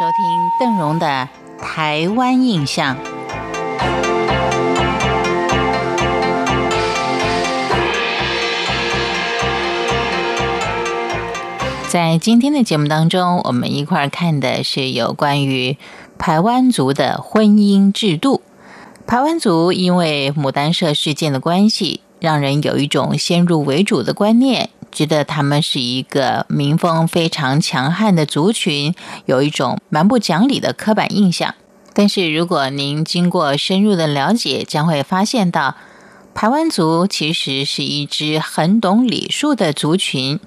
收听邓荣的《台湾印象》。在今天的节目当中，我们一块儿看的是有关于台湾族的婚姻制度。台湾族因为牡丹社事件的关系，让人有一种先入为主的观念。觉得他们是一个民风非常强悍的族群，有一种蛮不讲理的刻板印象。但是如果您经过深入的了解，将会发现到，台湾族其实是一支很懂礼数的族群。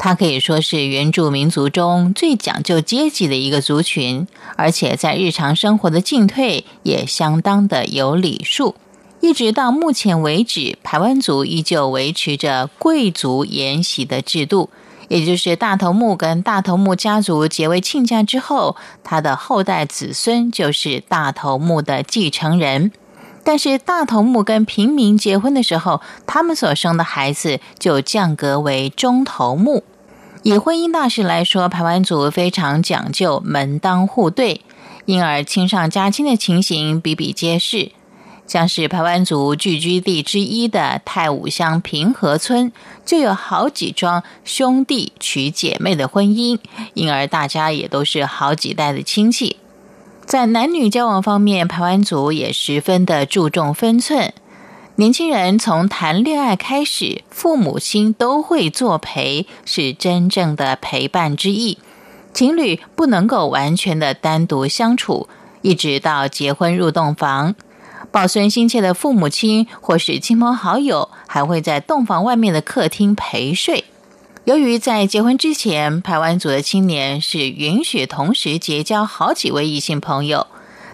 它可以说是原住民族中最讲究阶级的一个族群，而且在日常生活的进退也相当的有礼数。一直到目前为止，台湾族依旧维持着贵族沿袭的制度，也就是大头目跟大头目家族结为亲家之后，他的后代子孙就是大头目的继承人。但是大头目跟平民结婚的时候，他们所生的孩子就降格为中头目。以婚姻大事来说，台湾族非常讲究门当户对，因而亲上加亲的情形比比皆是。像是排湾族聚居地之一的太武乡平和村，就有好几桩兄弟娶姐妹的婚姻，因而大家也都是好几代的亲戚。在男女交往方面，排湾族也十分的注重分寸。年轻人从谈恋爱开始，父母亲都会作陪，是真正的陪伴之意。情侣不能够完全的单独相处，一直到结婚入洞房。抱孙心切的父母亲或是亲朋好友，还会在洞房外面的客厅陪睡。由于在结婚之前，排湾族的青年是允许同时结交好几位异性朋友，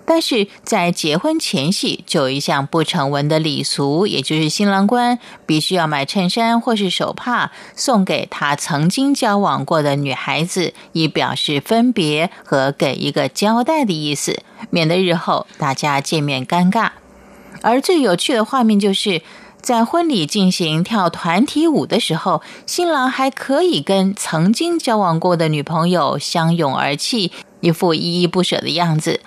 但是在结婚前夕就有一项不成文的礼俗，也就是新郎官必须要买衬衫或是手帕送给他曾经交往过的女孩子，以表示分别和给一个交代的意思，免得日后大家见面尴尬。而最有趣的画面，就是在婚礼进行跳团体舞的时候，新郎还可以跟曾经交往过的女朋友相拥而泣，一副依依不舍的样子。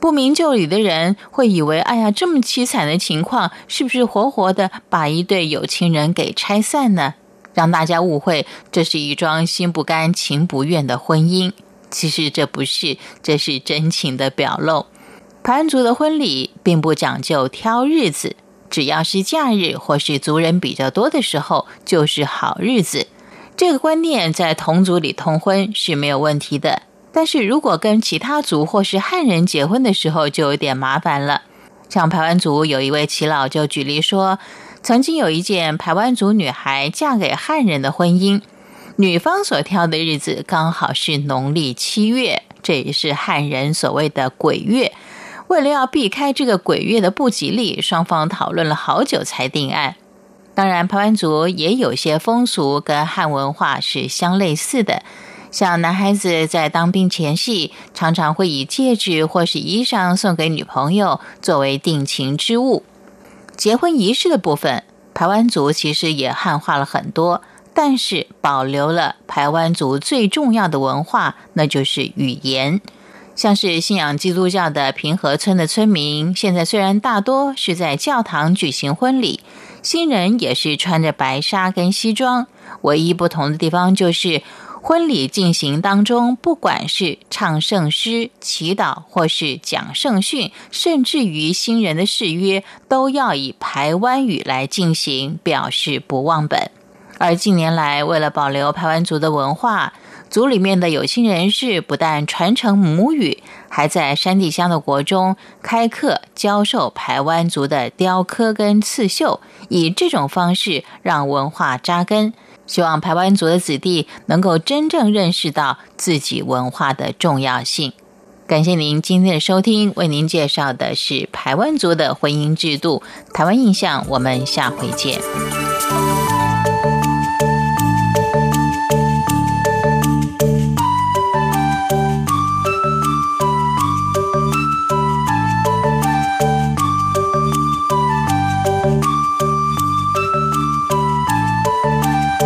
不明就里的人会以为，哎呀，这么凄惨的情况，是不是活活的把一对有情人给拆散呢？让大家误会这是一桩心不甘情不愿的婚姻。其实这不是，这是真情的表露。盘族的婚礼并不讲究挑日子，只要是假日或是族人比较多的时候，就是好日子。这个观念在同族里通婚是没有问题的，但是如果跟其他族或是汉人结婚的时候，就有点麻烦了。像排湾族有一位耆老就举例说，曾经有一件排湾族女孩嫁给汉人的婚姻，女方所挑的日子刚好是农历七月，这也是汉人所谓的鬼月。为了要避开这个鬼月的不吉利，双方讨论了好久才定案。当然，排湾族也有些风俗跟汉文化是相类似的，像男孩子在当兵前夕，常常会以戒指或是衣裳送给女朋友作为定情之物。结婚仪式的部分，排湾族其实也汉化了很多，但是保留了排湾族最重要的文化，那就是语言。像是信仰基督教的平和村的村民，现在虽然大多是在教堂举行婚礼，新人也是穿着白纱跟西装，唯一不同的地方就是婚礼进行当中，不管是唱圣诗、祈祷，或是讲圣训，甚至于新人的誓约，都要以台湾语来进行，表示不忘本。而近年来，为了保留台湾族的文化。族里面的有心人士不但传承母语，还在山地乡的国中开课教授排湾族的雕刻跟刺绣，以这种方式让文化扎根，希望排湾族的子弟能够真正认识到自己文化的重要性。感谢您今天的收听，为您介绍的是排湾族的婚姻制度、台湾印象。我们下回见。